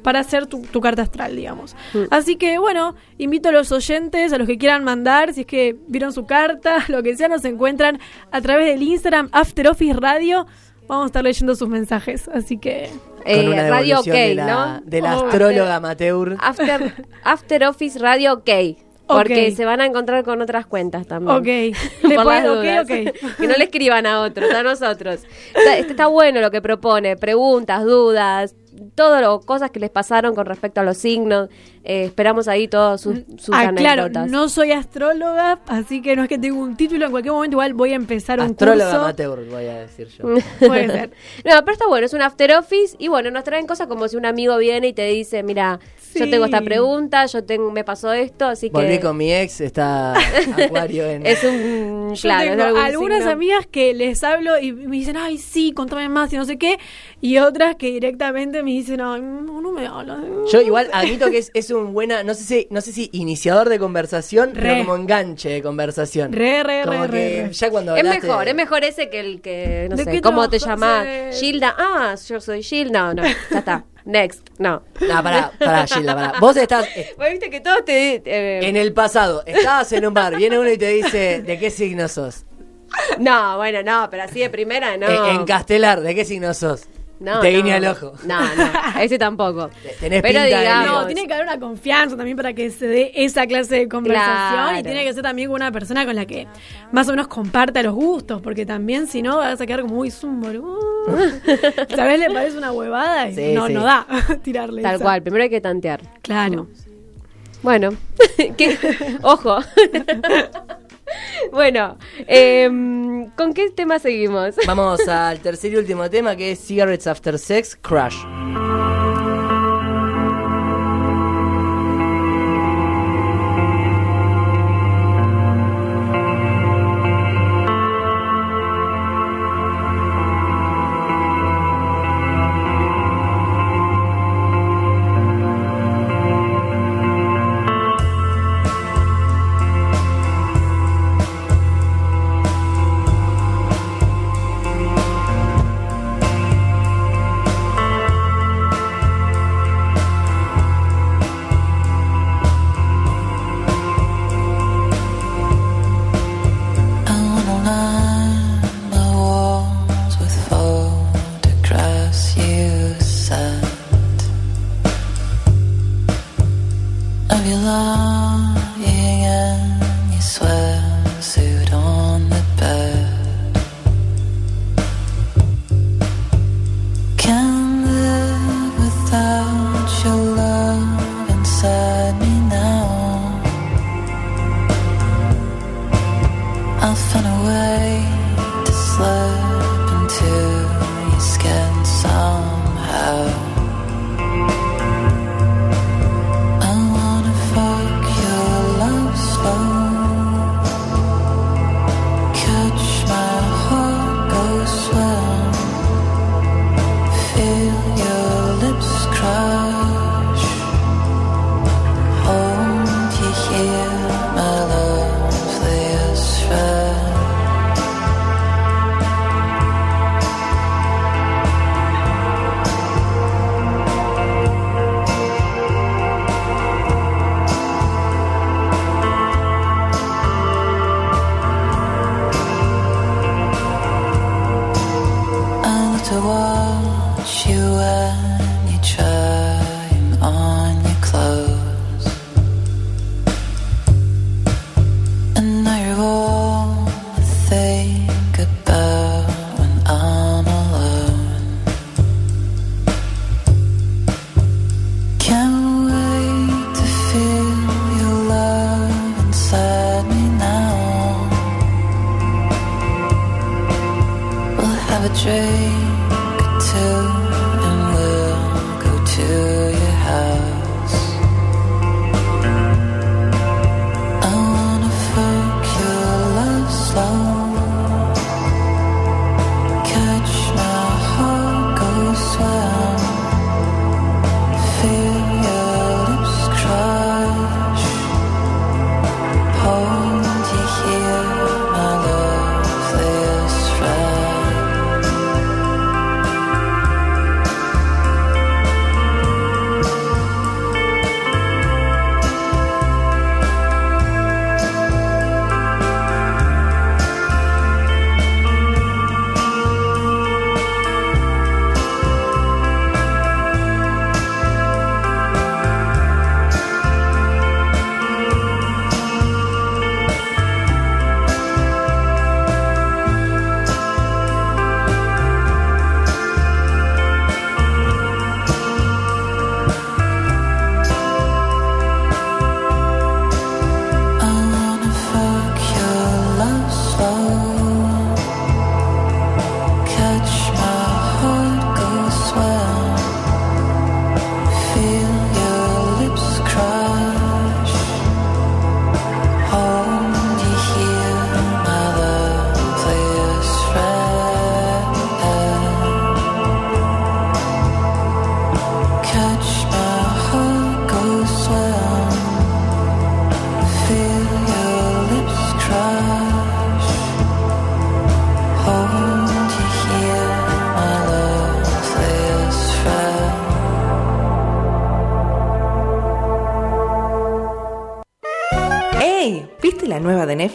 para hacer tu, tu carta astral, digamos. Así que, bueno, invito a los oyentes, a los que quieran mandar, si es que vieron su carta, lo que sea, nos encuentran a través del Instagram After Office Radio. Vamos a estar leyendo sus mensajes. Así que. Eh, Con una Radio OK, de la, ¿no? De la Oh, astróloga amateur. After, After Office Radio OK. Porque se van a encontrar con otras cuentas también. Ok. Le Por las dudas. ok, ok. Que no le escriban a otros, a nosotros. Está, este está bueno lo que propone, preguntas, dudas, todo lo, cosas que les pasaron con respecto a los signos. Eh, esperamos ahí todas sus, sus Ah, claro, anécdotas. no soy astróloga, así que no es que tengo un título. En cualquier momento, igual voy a empezar un Astróloga curso. amateur, voy a decir yo. Puede ser. No, pero está bueno, es un after office y bueno, nos traen cosas como si un amigo viene y te dice, mira, yo tengo esta pregunta, yo tengo, me pasó esto, así que Volví con mi ex, está Acuario en. es un Yo claro, es tengo algún algunas signo. amigas que les hablo y me dicen, ay, sí, contame más y no sé qué. Y otras que directamente me dicen, ay, no, no me hablas. Yo igual admito que es, es un buena, no sé si, no sé si iniciador de conversación, Re. pero como enganche de conversación. Re, re, Como re, que re, ya cuando Es hablaste mejor, de- es mejor ese que el que, no ¿De sé, ¿cómo te? Eh. Gilda, ah, yo soy Gilda, no, no, ya está, next, no. No, pará, pará, Gilda, pará. Vos estás eh, Vos viste que todos te... eh, en el pasado, estabas en un bar, viene uno y te dice, ¿de qué signo sos? No, bueno, no, pero así de primera no. Eh, en Castelar, ¿de qué signo sos? No, te no. guiña el ojo. No, no, ese tampoco. Tenés Pero pinta digamos, No, tiene que haber una confianza también para que se dé esa clase de conversación Claro. y tiene que ser también con una persona con la que más o menos comparta los gustos, porque también si no vas a quedar como muy zumbolo. ¿Sabes? Le parece una huevada y Sí, no, sí. no da tirarle Tal esa. cual, primero hay que tantear. Claro. Bueno, ¿qué? ojo. bueno, em, ¿con qué tema seguimos? Vamos al tercer y último tema que es Cigarettes After Sex, Crush.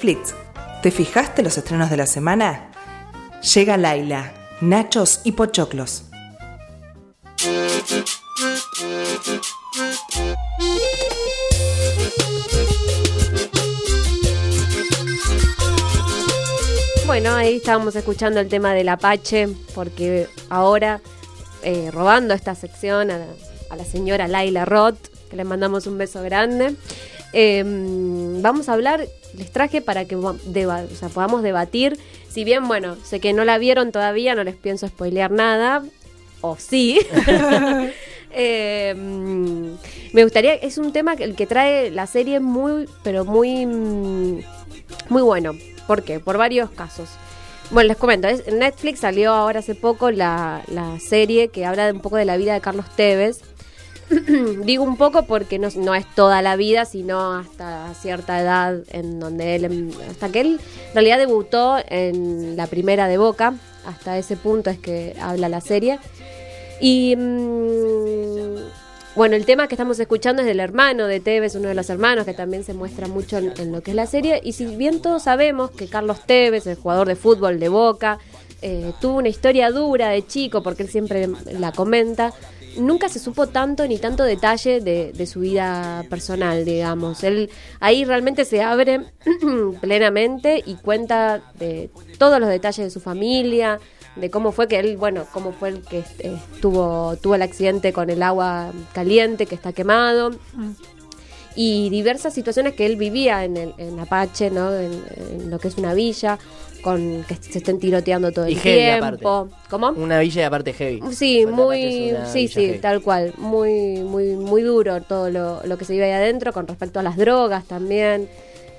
Netflix? ¿Te fijaste los estrenos de la semana? Llega Laila, Nachos y Pochoclos. Bueno, ahí estábamos escuchando el tema del Apache, porque ahora, eh, robando esta sección a la, a la señora Laila Roth, que le mandamos un beso grande, eh, vamos a hablar, les traje para que va- deba- o sea, podamos debatir, si bien, bueno, sé que no la vieron todavía, no les pienso spoilear nada, o sí. Eh, mm, me gustaría, es un tema que el que trae la serie muy, pero muy, muy bueno. ¿Por qué? Por varios casos. Bueno, les comento, es- en Netflix salió ahora hace poco la, la serie que habla de un poco de la vida de Carlos Tevez. Digo un poco porque no, es toda la vida, sino hasta cierta edad en donde él, hasta que él en realidad debutó en la primera de Boca, hasta ese punto es que habla la serie. Y mm, bueno, el tema que estamos escuchando es del hermano de Tevez, uno de los hermanos que también se muestra mucho en, en lo que es la serie. Y si bien todos sabemos que Carlos Tevez, el jugador de fútbol de Boca, eh, tuvo una historia dura de chico, porque él siempre la comenta, nunca se supo tanto ni tanto detalle de, de su vida personal, digamos. Él ahí realmente se abre plenamente y cuenta de todos los detalles de su familia, de cómo fue que él, bueno, cómo fue el que eh, tuvo, tuvo el accidente con el agua caliente que está quemado y diversas situaciones que él vivía en, el, en Apache, ¿no? En, en lo que es una villa, con que se estén tiroteando todo Y el heavy tiempo. aparte. ¿Cómo? Una villa y aparte heavy. Sí, muy, sí, sí, heavy. tal cual, muy, muy, muy duro todo lo, lo que se vive ahí adentro con respecto a las drogas también.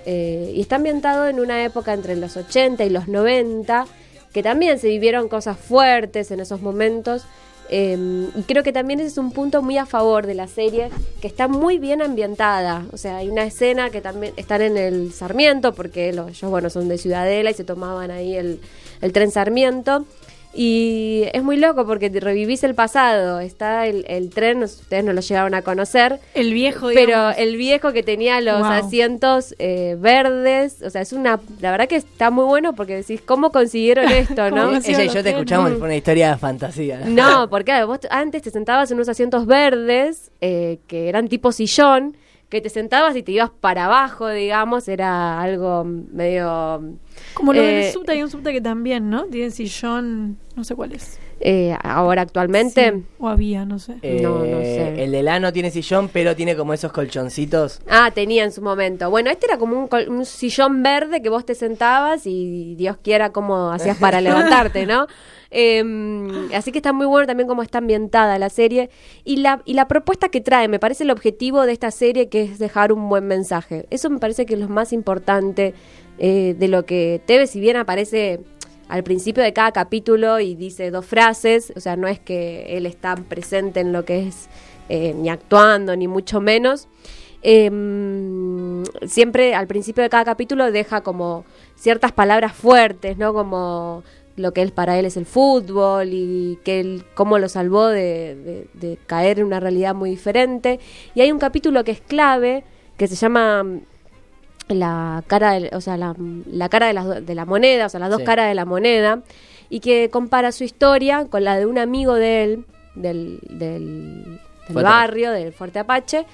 Eh, y está ambientado en una época entre los 80 y los 90, que también se vivieron cosas fuertes en esos momentos. Eh, y creo que también ese es un punto muy a favor de la serie, que está muy bien ambientada. O sea, hay una escena que también están en el Sarmiento, porque los, ellos, bueno, son de Ciudadela y se tomaban ahí el, el tren Sarmiento. Y es muy loco porque te revivís el pasado. Está el, el tren, ustedes no lo llegaron a conocer. El viejo, Pero digamos. el viejo que tenía los Wow. asientos eh, verdes, o sea, es una. La verdad que está muy bueno porque decís, ¿cómo consiguieron esto, no? ¿Cómo Ella y yo te escuchamos fue una historia de fantasía. No, porque vos antes te sentabas en unos asientos verdes eh, que eran tipo sillón, que te sentabas y te ibas para abajo, digamos, era algo medio... Como lo eh, del subte, hay un subte que también, ¿no? Tiene sillón, no sé cuál es. Eh, ahora actualmente... Sí, o había, no sé. Eh, No, no sé. El de Lano tiene sillón, pero tiene como esos colchoncitos. Ah, tenía en su momento. Bueno, este era como un, col- un sillón verde que vos te sentabas y Dios quiera cómo hacías para levantarte, ¿no? Eh, así que está muy bueno también cómo está ambientada la serie y la, y la propuesta que trae, me parece el objetivo de esta serie que es dejar un buen mensaje. Eso me parece que es lo más importante eh, de lo que TV, si bien aparece al principio de cada capítulo y dice dos frases, o sea, no es que él está presente en lo que es eh, ni actuando, ni mucho menos. Em, siempre al principio de cada capítulo deja como ciertas palabras fuertes, ¿no? Como lo que él para él es el fútbol y que él cómo lo salvó de, caer en una realidad muy diferente. Y hay un capítulo que es clave, que se llama la cara, del- o sea, la, la cara de, las de la moneda, o sea, las dos Sí. caras de la moneda, y que compara su historia con la de un amigo de él, del, del, barrio, del Fuerte Apache,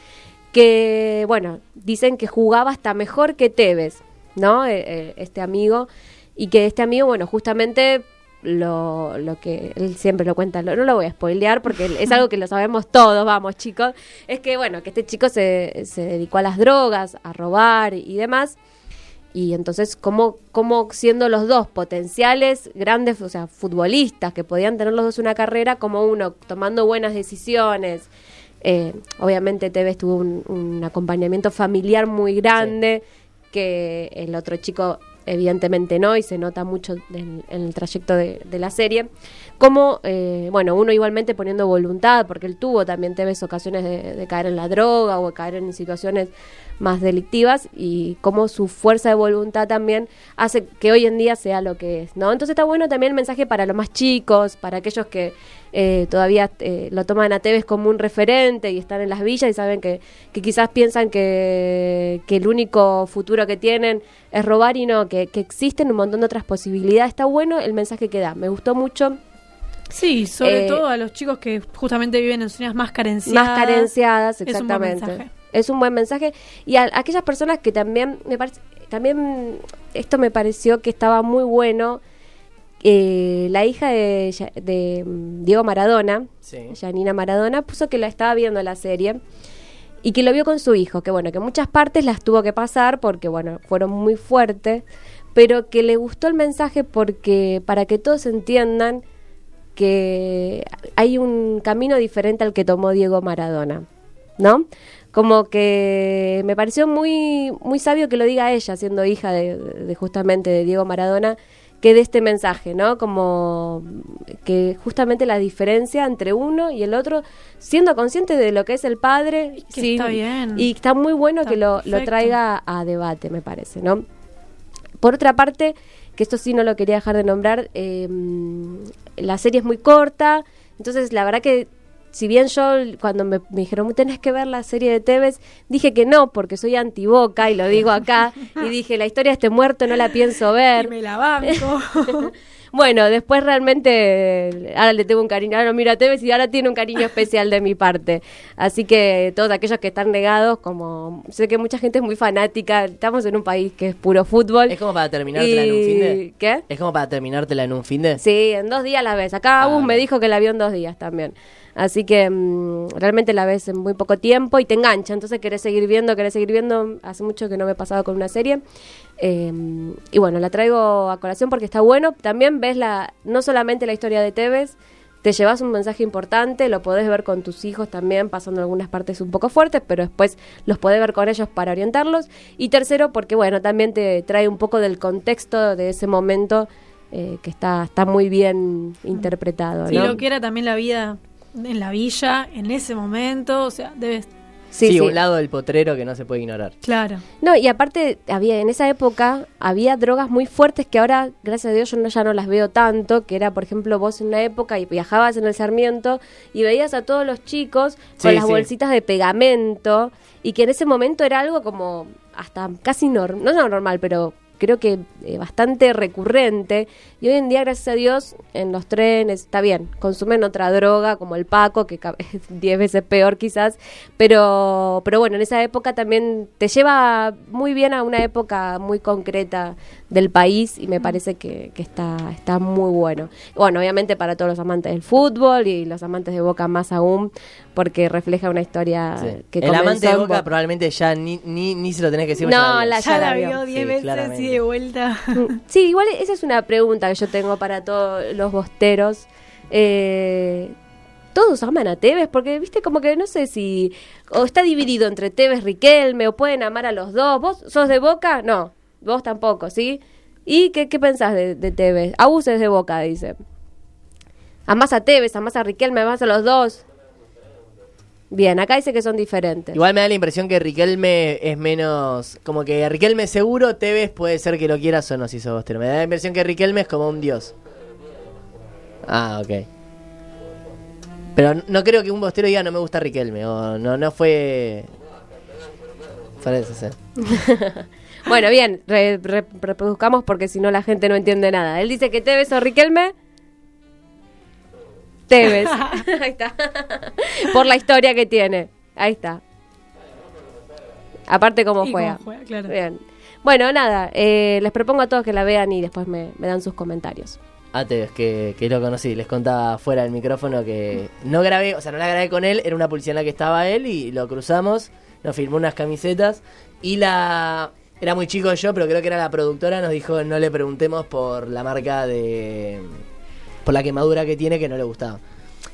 que, bueno, dicen que jugaba hasta mejor que Tevez, ¿no? Eh, eh, este amigo, y que este amigo, bueno, justamente lo, lo que él siempre lo cuenta, lo- no lo voy a spoilear porque es algo que lo sabemos todos, vamos chicos, es que, bueno, que este chico se, se dedicó a las drogas, a robar y demás, y entonces, ¿cómo, cómo siendo los dos potenciales grandes, o sea, futbolistas que podían tener los dos una carrera, como uno tomando buenas decisiones? eh, obviamente Tevez tuvo un, un acompañamiento familiar muy grande, que el otro chico evidentemente no, y se nota mucho en, en el trayecto de, la serie. Como, eh, bueno, uno igualmente poniendo voluntad, porque él tuvo también Tevez ocasiones de, de caer en la droga o de caer en situaciones más delictivas, y cómo su fuerza de voluntad también hace que hoy en día sea lo que es, ¿no? Entonces está bueno también el mensaje para los más chicos, para aquellos que eh, todavía eh, lo toman a Tevez como un referente y están en las villas y saben que, que quizás piensan que, que el único futuro que tienen es robar y no, que, que existen un montón de otras posibilidades. Está bueno el mensaje que da, me gustó mucho. Sí, sobre Eh, todo a los chicos que justamente viven en zonas más carenciadas. Más carenciadas, Es un buen exactamente. mensaje. Es un buen mensaje. Y a, aquellas personas que también, me parece, también esto me pareció que estaba muy bueno. Eh, la hija de, mm, Diego Maradona, Sí. Janina Maradona, puso que la estaba viendo la serie y que lo vio con su hijo, que bueno, que muchas partes las tuvo que pasar porque bueno, fueron muy fuertes, pero que le gustó el mensaje porque para que todos entiendan que hay un camino diferente al que tomó Diego Maradona, ¿no? Como que me pareció muy muy sabio que lo diga ella, siendo hija de, de justamente de Diego Maradona, que de este mensaje, ¿no? Como que justamente la diferencia entre uno y el otro, siendo consciente de lo que es el padre, que está bien. y está muy bueno Está que lo, lo traiga a debate, me parece, ¿no? Por otra parte, que esto sí no lo quería dejar de nombrar, eh, la serie es muy corta, entonces la verdad que si bien yo cuando me, me dijeron tenés que ver la serie de Tevez, dije que no, porque soy antiboca y lo digo acá, y dije la historia de este muerto no la pienso ver. Y me la banco. Bueno, después realmente ahora le tengo un cariño, ahora lo miro a Tevez y ahora tiene un cariño especial de mi parte. Así que todos aquellos que están negados, como sé que mucha gente es muy fanática, estamos en un país que es puro fútbol. Es como para terminártela en un fin de. ¿Y ¿Qué? Es como para terminártela en un fin de. Sí, en dos días la ves. Acá Ah, me dijo que la vio en dos días también. Así que mm, realmente la ves en muy poco tiempo y te engancha. Entonces querés seguir viendo, querés seguir viendo. Hace mucho que no me he pasado con una serie. Eh, y bueno, la traigo a colación porque está bueno. También ves la no solamente la historia de Tevez, te llevas un mensaje importante, lo podés ver con tus hijos también, pasando algunas partes un poco fuertes, pero después los podés ver con ellos para orientarlos. Y tercero, porque bueno, también te trae un poco del contexto de ese momento eh, que está, está muy bien interpretado. ¿no? lo que era también la vida en la villa en ese momento, o sea, debes... Sí, Sí, sí. un lado del potrero que no se puede ignorar. Claro. No, y aparte, había en esa época había drogas muy fuertes que ahora, gracias a Dios, yo no, ya no las veo tanto, que era, por ejemplo, vos en una época y viajabas en el Sarmiento y veías a todos los chicos con Sí, las sí. bolsitas de pegamento y que en ese momento era algo como hasta casi normal, no, no normal, pero creo que eh, bastante recurrente y hoy en día gracias a Dios en los trenes está bien consumen otra droga como el paco que es 10 veces peor quizás pero pero bueno en esa época también te lleva muy bien a una época muy concreta del país y me parece que, que está está muy bueno bueno obviamente para todos los amantes del fútbol y los amantes de Boca más aún porque refleja una historia Sí. Que el amante de Boca probablemente ya ni, ni, ni se lo tenés que decir. No, ya la-. Ya la vio. vio diez Sí, veces de vuelta. Sí, igual esa es una pregunta que yo tengo para todos los bosteros. Eh, ¿Todos aman a Tevez? Porque, viste, como que no sé si... O está dividido entre Tevez, Riquelme, o pueden amar a los dos. ¿Vos sos de Boca? No, vos tampoco, ¿sí? ¿Y qué, qué pensás de, de Tevez? Agus es de Boca, dice. ¿Amás a Tevez, amás a Riquelme, amás a los dos? Bien, acá dice que son diferentes. Igual me da la impresión que Riquelme es menos. Como que Riquelme seguro, Tevez puede ser que lo quieras o no si sos bostero. Me da la impresión que Riquelme es como un dios. Ah, ok. Pero no creo que un bostero diga no me gusta Riquelme. O no, no fue. Parece ser. Bueno, bien, re- re- reproduzcamos porque si no la gente no entiende nada. Él dice que Tevez o Riquelme. Tevez. Ahí está. Por la historia que tiene. Ahí está. Aparte cómo Y juega. cómo juega, claro. Bien. Bueno, nada, eh, les propongo a todos que la vean y después me, me dan sus comentarios. Ah, Tevez, que, que lo conocí. Les contaba fuera del micrófono que no grabé, o sea, no la grabé con él, era una publicidad en la que estaba él y lo cruzamos, nos firmó unas camisetas y la... Era muy chico yo, pero creo que era la productora, nos dijo no le preguntemos por la marca de... por la quemadura que tiene que no le gustaba.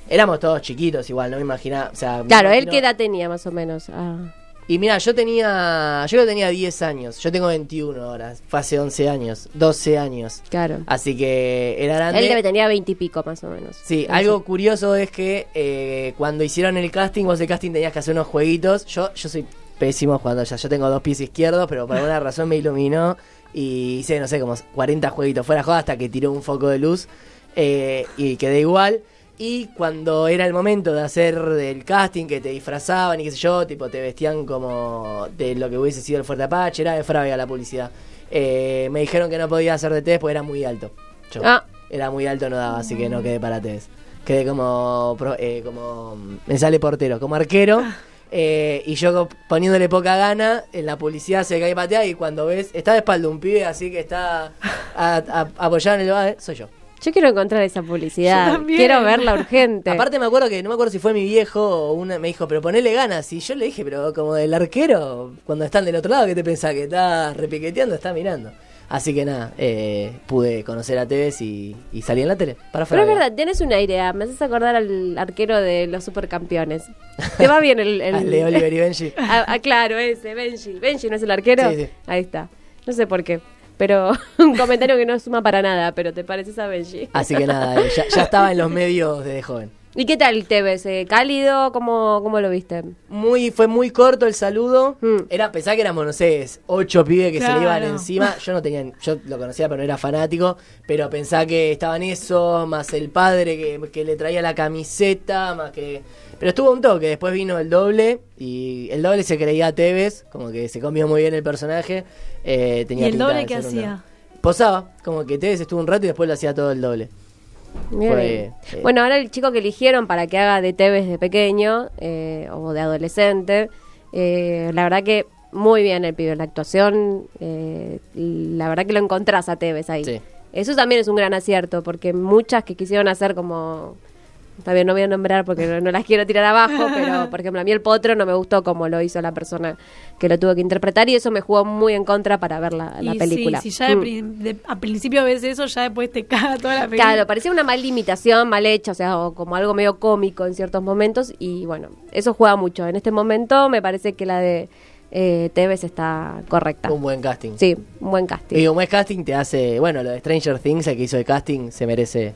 Éramos todos chiquitos igual, no me imaginaba, o sea... me Claro, él qué edad tenía más o menos. Ah. Y mira, yo tenía, yo tenía 10 años, yo tengo 21 ahora, fue hace 11 años, 12 años. Claro. Así que era grande. Él debe tenía veintipico más o menos. Sí, No algo sé. curioso es que eh, cuando hicieron el casting, vos el casting tenías que hacer unos jueguitos. Yo, yo soy pésimo jugando ya. Yo tengo dos pies izquierdos, pero por alguna razón me iluminó y hice, no sé, como 40 jueguitos fuera joda hasta que tiró un foco de luz eh, y quedé igual. Y cuando era el momento de hacer el casting, que te disfrazaban y qué sé yo, tipo te vestían como de lo que hubiese sido el Fuerte Apache, era de Frávega la publicidad. Eh, me dijeron que no podía hacer de test porque era muy alto. Yo. Ah. Era muy alto, no daba, así que no quedé para test. Quedé como, eh, como me sale portero, como arquero. eh, y yo poniéndole poca gana, en la publicidad se cae patea y cuando ves, está de espalda un pibe así que está a- a- apoyado en el bar, soy yo. Yo quiero encontrar esa publicidad. Yo también. Quiero verla urgente. Aparte me acuerdo que, no me acuerdo si fue mi viejo o una, me dijo, pero ponele ganas. Y yo le dije, pero como del arquero, cuando están del otro lado, ¿qué te pensás? Que está repiqueteando, está mirando. Así que nada, eh, pude conocer a Tevez y, y salí en la tele. Para Pero es verdad, tienes una idea. Me haces acordar al arquero de los supercampeones. Te va bien el. el... Al de Oliver y Benji. Ah, ah, claro, ese, Benji. Benji no es el arquero. Sí, sí. Ahí está. No sé por qué. Pero un comentario que no suma para nada, pero te pareces a Benji. Así que nada, ya, ya estaba en los medios desde joven. ¿Y qué tal te ves? Eh, ¿Cálido? ¿Cómo, ¿Cómo lo viste? Muy, fue muy corto el saludo. Mm. Era, pensá que éramos, no sé, ocho pibes que se le iban encima. Yo no tenía, yo lo conocía, pero no era fanático. Pero pensá que estaban eso, más el padre que, que le traía la camiseta, más que. Pero estuvo un toque, después vino el doble. Y el doble se creía a Tevez, como que se comió muy bien el personaje. eh, ¿Y tenía el pinta doble qué una- hacía? Posaba, como que Tevez estuvo un rato y después lo hacía todo el doble. Bien. Fue, eh, Bueno, ahora el chico que eligieron para que haga de Tevez de pequeño eh, o de adolescente, eh, la verdad que muy bien el pibe, la actuación, eh, la verdad que lo encontrás a Tevez ahí. Sí. Eso también es un gran acierto, porque muchas que quisieron hacer como... Está bien, no voy a nombrar porque no, no las quiero tirar abajo, pero por ejemplo a mí el potro no me gustó como lo hizo la persona que lo tuvo que interpretar y eso me jugó muy en contra para ver la, la Y película. Sí, si ya de Mm. de- a principio ves eso, ya después te caga toda la película. Claro, parecía una mal imitación, mal hecha, o sea, o como algo medio cómico en ciertos momentos. Y bueno, eso juega mucho. En este momento me parece que la de eh, Tevez está correcta. un buen casting. Sí, un buen casting. Y un buen casting te hace. Bueno, lo de Stranger Things, el que hizo el casting, se merece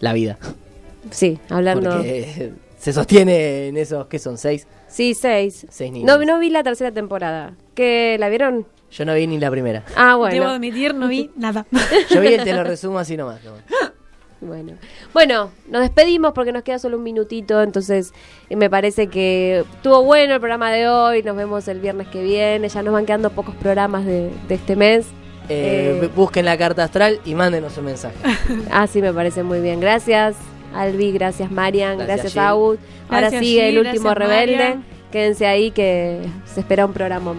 la vida. Sí, hablando. Porque se sostiene en esos, ¿qué son? ¿Seis? Sí, seis. Seis niños. No, no vi la tercera temporada. ¿Que la vieron? Yo no vi ni la primera. Ah, Debo bueno. admitir, no vi nada. Yo vi el te lo resumo así nomás. ¿no? Bueno, bueno, nos despedimos porque nos queda solo un minutito, entonces eh, me parece que estuvo bueno el programa de hoy, nos vemos el viernes que viene, ya nos van quedando pocos programas de, de este mes. Eh, Eh, Busquen la carta astral y mándenos un mensaje. Ah, sí, me parece muy bien. Gracias, Albi, gracias, Marian, Gracias, gracias. Ahora Gracias, sigue el último rebelde. Marian. Quédense ahí que se espera un programa.